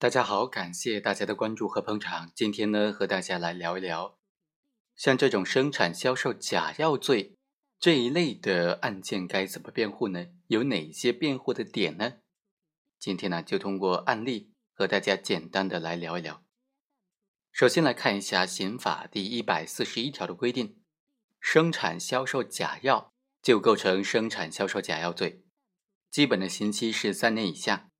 大家好，感谢大家的关注和捧场。今天呢，和大家来聊一聊，像这种生产销售假药罪这一类的案件该怎么辩护呢？有哪些辩护的点呢？今天呢，就通过案例和大家简单的来聊一聊。首先来看一下刑法第一百四十一条的规定，生产销售假药就构成生产销售假药罪。基本的刑期是三年以下。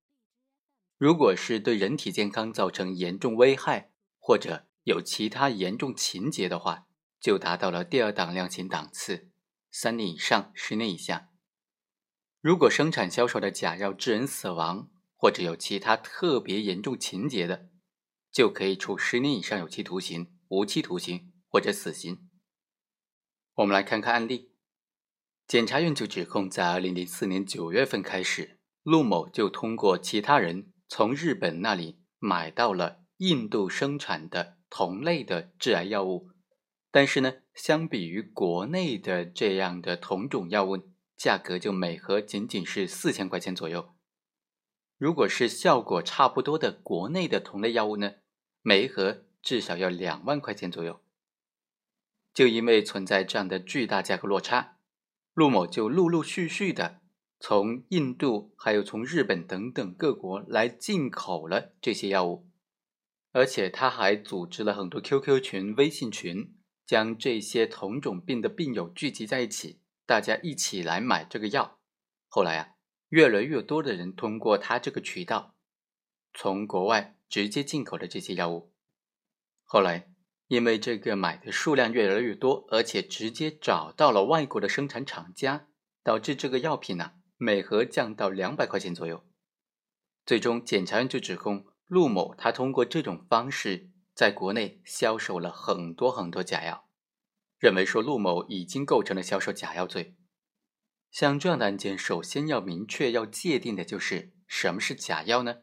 如果是对人体健康造成严重危害，或者有其他严重情节的话，就达到了第二档量刑档次，三年以上十年以下。如果生产销售的假药致人死亡，或者有其他特别严重情节的，就可以处十年以上有期徒刑、无期徒刑或者死刑。我们来看看案例。检察院就指控，在二零零四年九月份开始，陆某就通过其他人从日本那里买到了印度生产的同类的致癌药物，但是呢，相比于国内的这样的同种药物，价格就每盒仅仅是四千块钱左右。如果是效果差不多的国内的同类药物呢，每一盒至少要两万块钱左右。就因为存在这样的巨大价格落差。陆某就陆陆续续的从印度，还有从日本等等各国来进口了这些药物，而且他还组织了很多 QQ 群、微信群，将这些同种病的病友聚集在一起，大家一起来买这个药。后来啊，越来越多的人通过他这个渠道，从国外直接进口了这些药物。后来。因为这个买的数量越来越多，而且直接找到了外国的生产厂家，导致这个药品呢每盒降到两百块钱左右。最终，检察院就指控陆某他通过这种方式在国内销售了很多很多假药，认为说陆某已经构成了销售假药罪。像这样的案件，首先要明确要界定的就是什么是假药呢？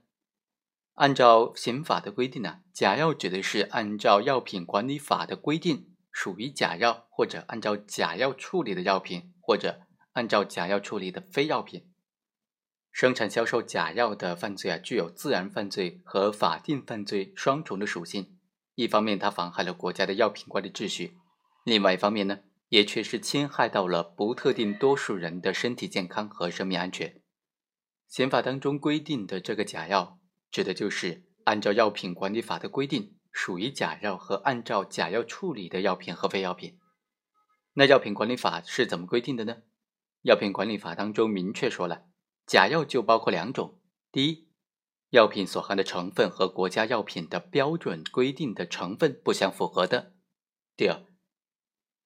按照刑法的规定呢，假药指的是按照药品管理法的规定属于假药，或者按照假药处理的药品，或者按照假药处理的非药品。生产销售假药的犯罪啊，具有自然犯罪和法定犯罪双重的属性。一方面，它妨害了国家的药品管理秩序；另外一方面呢，也确实侵害到了不特定多数人的身体健康和生命安全。刑法当中规定的这个假药。指的就是按照药品管理法的规定属于假药和按照假药处理的药品和非药品。那药品管理法是怎么规定的呢？药品管理法当中明确说了，假药就包括两种：第一，药品所含的成分和国家药品的标准规定的成分不相符合的；第二，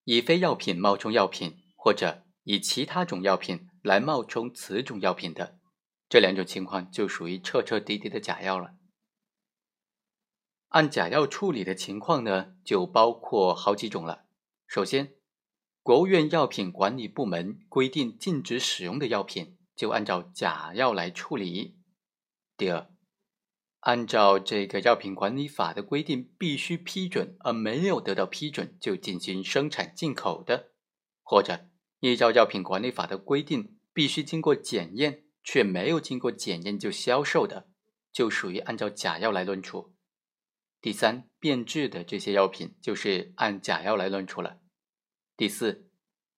以非药品冒充药品，或者以其他种药品来冒充此种药品的。这两种情况就属于彻彻底底的假药了。按假药处理的情况呢，就包括好几种了。首先，国务院药品管理部门规定禁止使用的药品，就按照假药来处理。第二，按照这个药品管理法的规定，必须批准而没有得到批准就进行生产进口的，或者依照药品管理法的规定，必须经过检验。却没有经过检验就销售的，就属于按照假药来论处。第三，变质的这些药品就是按假药来论处了。第四，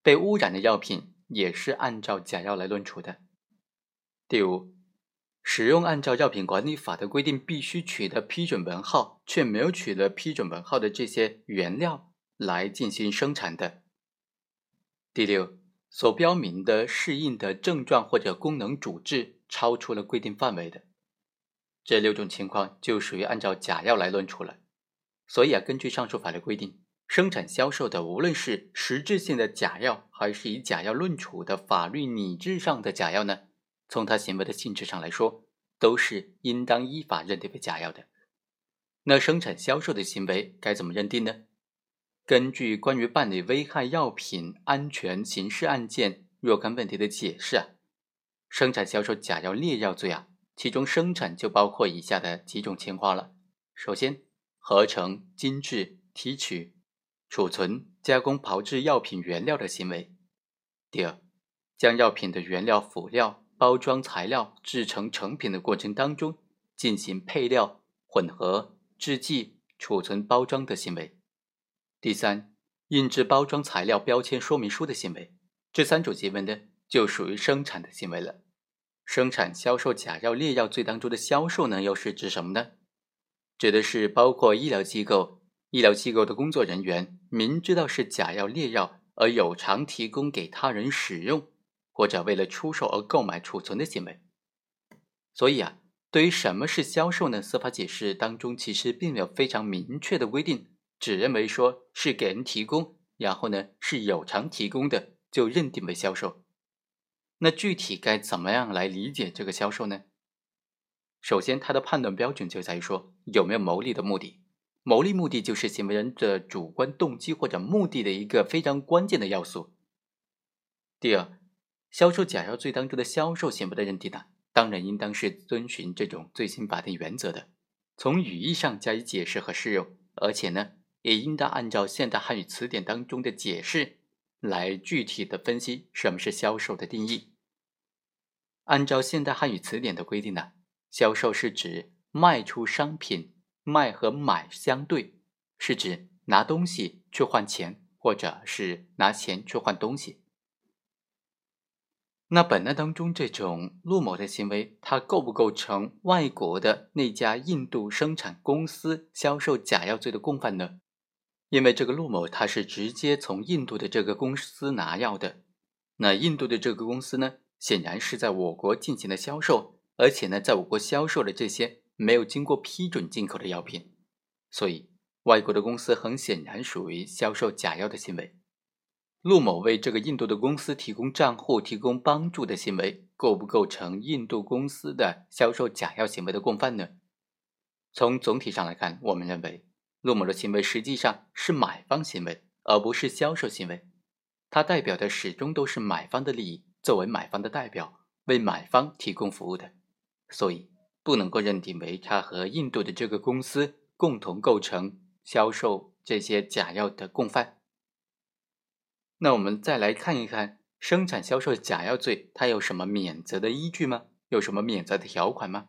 被污染的药品也是按照假药来论处的。第五，使用按照药品管理法的规定必须取得批准文号，却没有取得批准文号的这些原料来进行生产的。第六。所标明的适应的症状或者功能主治超出了规定范围的，这六种情况就属于按照假药来论处了。所以啊，根据上述法律规定，生产销售的无论是实质性的假药，还是以假药论处的法律拟制上的假药呢，从他行为的性质上来说，都是应当依法认定为假药的。那生产销售的行为该怎么认定呢？根据关于办理危害药品安全刑事案件若干问题的解释啊，生产销售假药劣药罪啊，其中生产就包括以下的几种情况了。首先，合成、精制、提取、储存、加工、炮制药品原料的行为；第二，将药品的原料、辅料、包装材料制成成品的过程当中进行配料、混合、制剂、储存、包装的行为；第三，印制包装材料、标签、说明书的行为。这三种行为呢，就属于生产的行为了。生产、销售假药、劣药罪当中的销售呢，又是指什么呢？指的是包括医疗机构、医疗机构的工作人员明知道是假药、劣药而有偿提供给他人使用，或者为了出售而购买、储存的行为。所以啊，对于什么是销售呢？司法解释当中其实并没有非常明确的规定，只认为说是给人提供，然后呢是有偿提供的。就认定为销售，那具体该怎么样来理解这个销售呢？首先，它的判断标准就在于说有没有牟利的目的。牟利目的就是行为人的主观动机或者目的的一个非常关键的要素。第二，销售假药罪当中的销售行为的认定呢，当然应当是遵循这种最新法定原则的，从语义上加以解释和适用，而且呢，也应当按照现代汉语词典当中的解释。来具体的分析什么是销售的定义。按照现代汉语词典的规定呢，销售是指卖出商品，卖和买相对，是指拿东西去换钱，或者是拿钱去换东西。那本案当中这种陆某的行为，它构不构成外国的那家印度生产公司销售假药罪的共犯呢？因为这个陆某他是直接从印度的这个公司拿药的，那印度的这个公司呢，显然是在我国进行的销售，而且呢，在我国销售的这些没有经过批准进口的药品，所以外国的公司很显然属于销售假药的行为。陆某为这个印度的公司提供账户、提供帮助的行为，构不构成印度公司的销售假药行为的共犯呢？从总体上来看，我们认为。陆某的行为实际上是买方行为，而不是销售行为。他代表的始终都是买方的利益，作为买方的代表，为买方提供服务的，所以不能够认定为他和印度的这个公司共同构成销售这些假药的共犯。那我们再来看一看生产销售假药罪，它有什么免责的依据吗？有什么免责的条款吗？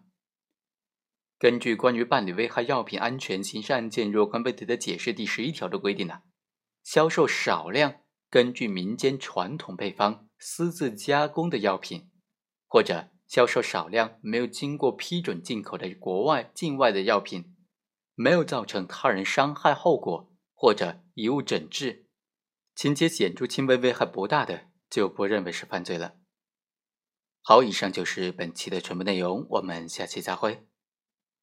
根据关于办理危害药品安全刑事案件若干问题的解释第十一条的规定呢，销售少量根据民间传统配方私自加工的药品，或者销售少量没有经过批准进口的国外境外的药品，没有造成他人伤害后果或者贻误诊治，情节显著轻微、危害不大的，就不认为是犯罪了。好，以上就是本期的全部内容，我们下期再会。